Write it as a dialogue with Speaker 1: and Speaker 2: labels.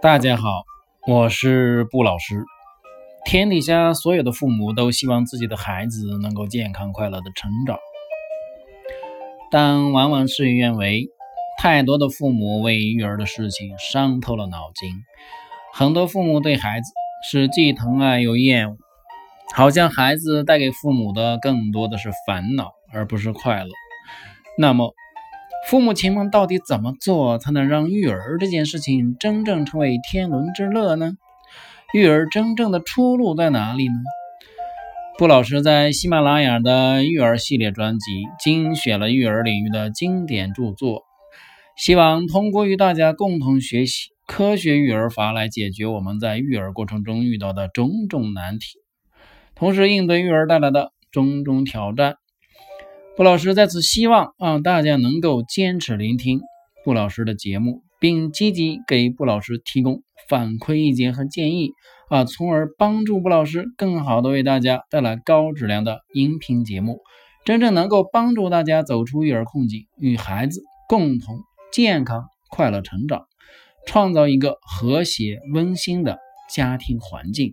Speaker 1: 大家好，我是布老师。天底下所有的父母都希望自己的孩子能够健康快乐的成长，但往往事与愿违。太多的父母为育儿的事情伤透了脑筋，很多父母对孩子是既疼爱又厌恶，好像孩子带给父母的更多的是烦恼，而不是快乐。那么，父母亲们到底怎么做才能让育儿这件事情真正成为天伦之乐呢？育儿真正的出路在哪里呢？布老师在喜马拉雅的育儿系列专辑精选了育儿领域的经典著作。希望通过与大家共同学习科学育儿法来解决我们在育儿过程中遇到的种种难题，同时应对育儿带来的种种挑战。布老师在此希望啊，大家能够坚持聆听布老师的节目，并积极给布老师提供反馈意见和建议啊，从而帮助布老师更好的为大家带来高质量的音频节目，真正能够帮助大家走出育儿困境，与孩子共同。健康快乐成长，创造一个和谐温馨的家庭环境。